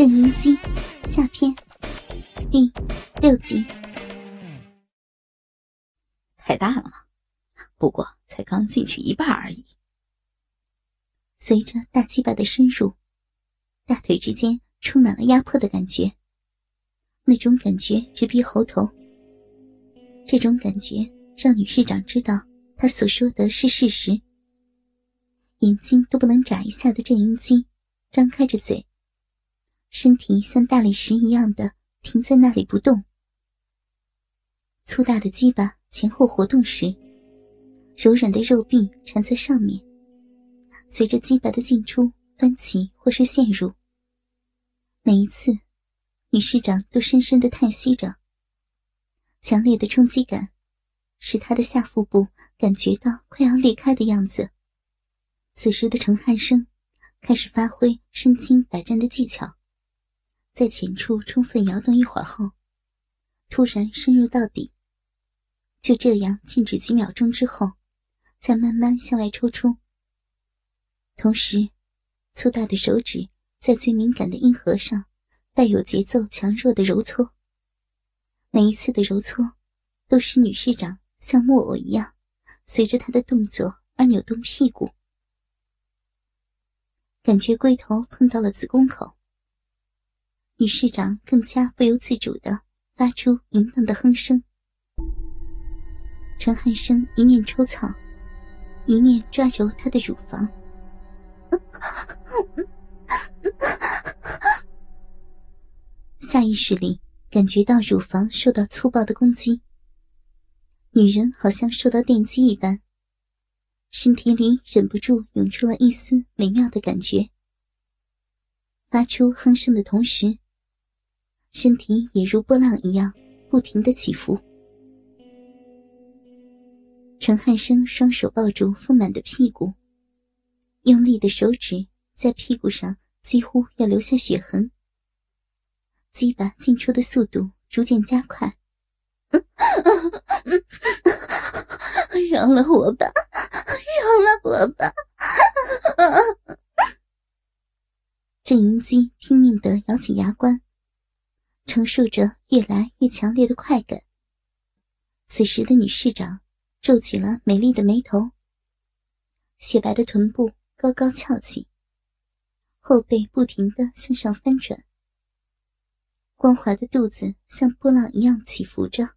正音姬下篇第六集。太大了吗？不过才刚进去一半而已。随着大鸡巴的深入，大腿之间充满了压迫的感觉。那种感觉直逼喉头。这种感觉让女市长知道他所说的是事实。眼睛都不能眨一下的郑英姬张开着嘴，身体像大理石一样的停在那里不动。粗大的鸡巴前后活动时，柔软的肉壁缠在上面，随着鸡巴的进出翻起或是陷入。每一次，女市长都深深的叹息着。强烈的冲击感，使她的下腹部感觉到快要裂开的样子。此时的陈汉生开始发挥身经百战的技巧，在浅处充分摇动一会儿后，突然深入到底。就这样静止几秒钟之后，再慢慢向外抽出。同时，粗大的手指在最敏感的阴核上带有节奏强弱的揉搓。每一次的揉搓，都使女市长像木偶一样，随着他的动作而扭动屁股。感觉龟头碰到了子宫口，女市长更加不由自主的发出淫荡的哼声。陈汉生一面抽草，一面抓揉她的乳房，下意识里感觉到乳房受到粗暴的攻击，女人好像受到电击一般。身体里忍不住涌出了一丝美妙的感觉，发出哼声的同时，身体也如波浪一样不停的起伏。陈汉生双手抱住丰满的屁股，用力的手指在屁股上几乎要留下血痕，鸡巴进出的速度逐渐加快。饶了我吧，饶了我吧！郑银姬拼命的咬紧牙关，承受着越来越强烈的快感。此时的女市长皱起了美丽的眉头，雪白的臀部高高翘起，后背不停的向上翻转，光滑的肚子像波浪一样起伏着。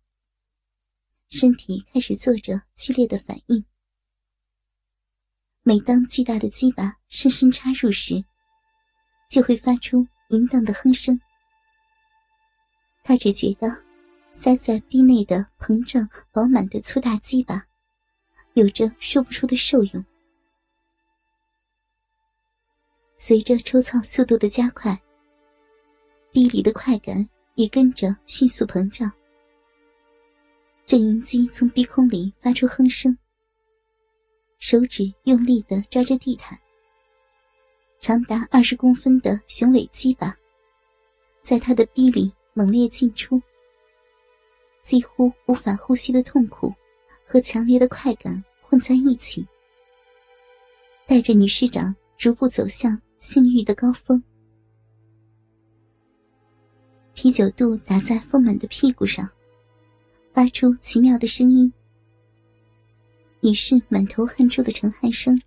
身体开始做着剧烈的反应。每当巨大的鸡巴深深插入时，就会发出淫荡的哼声。他只觉得塞在逼内的膨胀饱满的粗大鸡巴，有着说不出的受用。随着抽操速度的加快，逼里的快感也跟着迅速膨胀。郑银姬从鼻孔里发出哼声，手指用力的抓着地毯。长达二十公分的雄伟鸡巴，在他的逼里猛烈进出，几乎无法呼吸的痛苦和强烈的快感混在一起，带着女师长逐步走向性欲的高峰。啤酒肚打在丰满的屁股上。发出奇妙的声音，已是满头汗珠的陈汉生，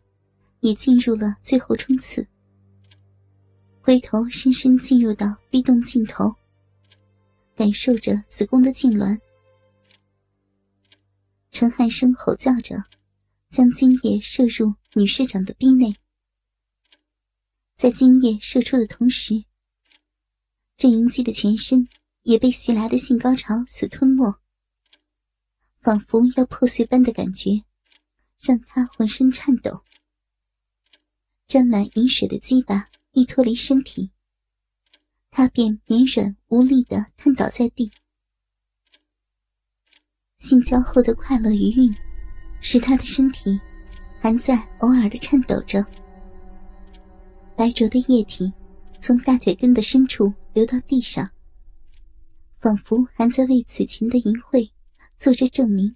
也进入了最后冲刺。回头深深进入到逼洞尽头，感受着子宫的痉挛。陈汉生吼叫着，将精液射入女市长的逼内。在精液射出的同时，郑云姬的全身也被袭来的性高潮所吞没。仿佛要破碎般的感觉，让他浑身颤抖。沾满饮水的鸡巴一脱离身体，他便绵软无力的瘫倒在地。性交后的快乐余韵，使他的身体还在偶尔的颤抖着。白灼的液体从大腿根的深处流到地上，仿佛还在为此情的淫秽。做着证明。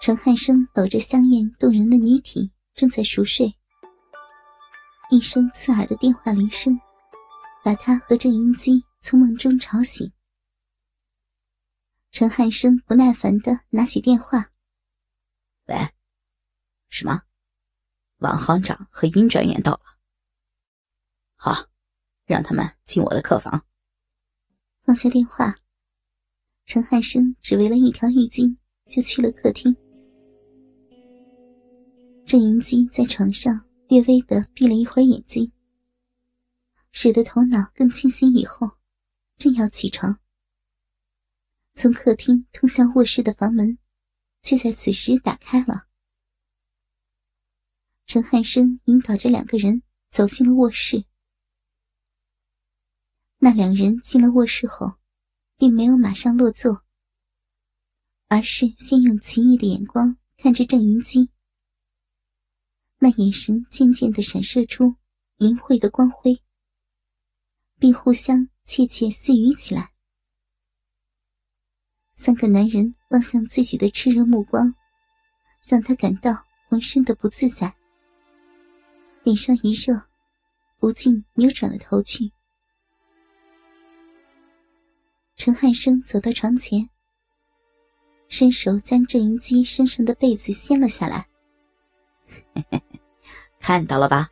陈汉生搂着香艳动人的女体，正在熟睡，一声刺耳的电话铃声把他和郑英基从梦中吵醒。陈汉生不耐烦的拿起电话：“喂，什么？王行长和殷专员到了。好，让他们进我的客房。”放下电话，陈汉生只围了一条浴巾就去了客厅。郑云基在床上略微的闭了一会儿眼睛，使得头脑更清醒。以后，正要起床。从客厅通向卧室的房门，却在此时打开了。陈汉生引导着两个人走进了卧室。那两人进了卧室后，并没有马上落座，而是先用奇异的眼光看着郑云基。那眼神渐渐的闪射出淫秽的光辉，并互相窃窃私语起来。三个男人望向自己的炽热目光，让他感到浑身的不自在，脸上一热，不禁扭转了头去。陈汉生走到床前，伸手将郑云基身上的被子掀了下来。看到了吧？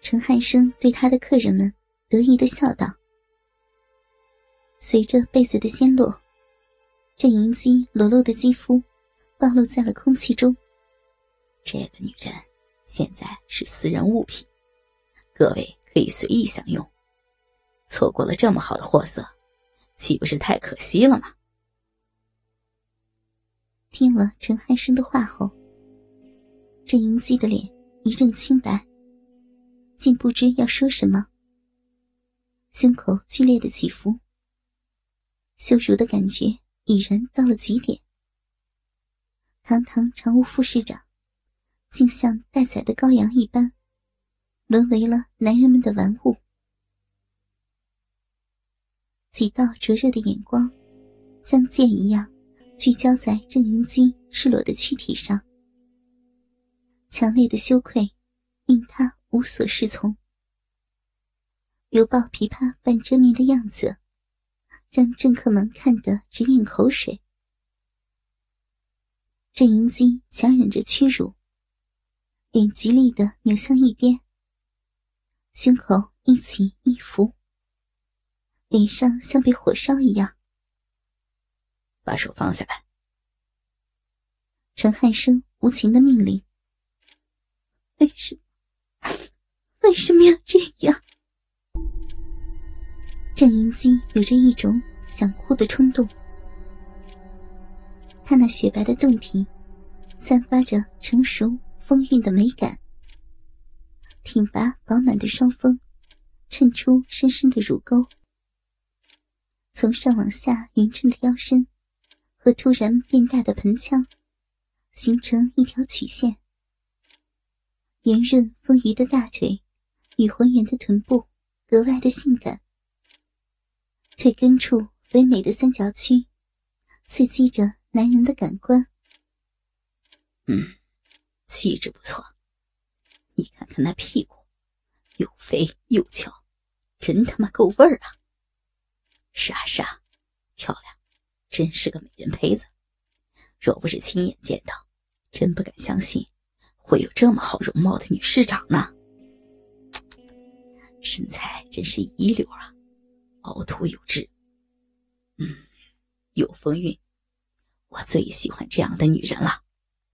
陈汉生对他的客人们得意的笑道。随着被子的掀落。这银基裸露的肌肤暴露在了空气中。这个女人现在是私人物品，各位可以随意享用。错过了这么好的货色，岂不是太可惜了吗？听了陈汉生的话后，郑银基的脸一阵清白，竟不知要说什么，胸口剧烈的起伏，羞辱的感觉。已然到了极点。堂堂常务副市长，竟像待宰的羔羊一般，沦为了男人们的玩物。几道灼热的眼光，像箭一样聚焦在郑云基赤裸的躯体上。强烈的羞愧令他无所适从，犹抱琵琶半遮面的样子。让政客们看得直咽口水。郑银基强忍着屈辱，脸极力的扭向一边，胸口一起一伏，脸上像被火烧一样。把手放下来！陈汉生无情的命令。为什么？为什么要这样？郑云基有着一种想哭的冲动，他那雪白的胴体，散发着成熟丰韵的美感。挺拔饱满的双峰，衬出深深的乳沟。从上往下匀称的腰身，和突然变大的盆腔，形成一条曲线。圆润丰腴的大腿，与浑圆的臀部，格外的性感。腿根处肥美的三角区，刺激着男人的感官。嗯，气质不错。你看看那屁股，又肥又翘，真他妈够味儿啊！是啊是啊，漂亮，真是个美人胚子。若不是亲眼见到，真不敢相信会有这么好容貌的女市长呢。身材真是一流啊！凹凸有致，嗯，有风韵，我最喜欢这样的女人了。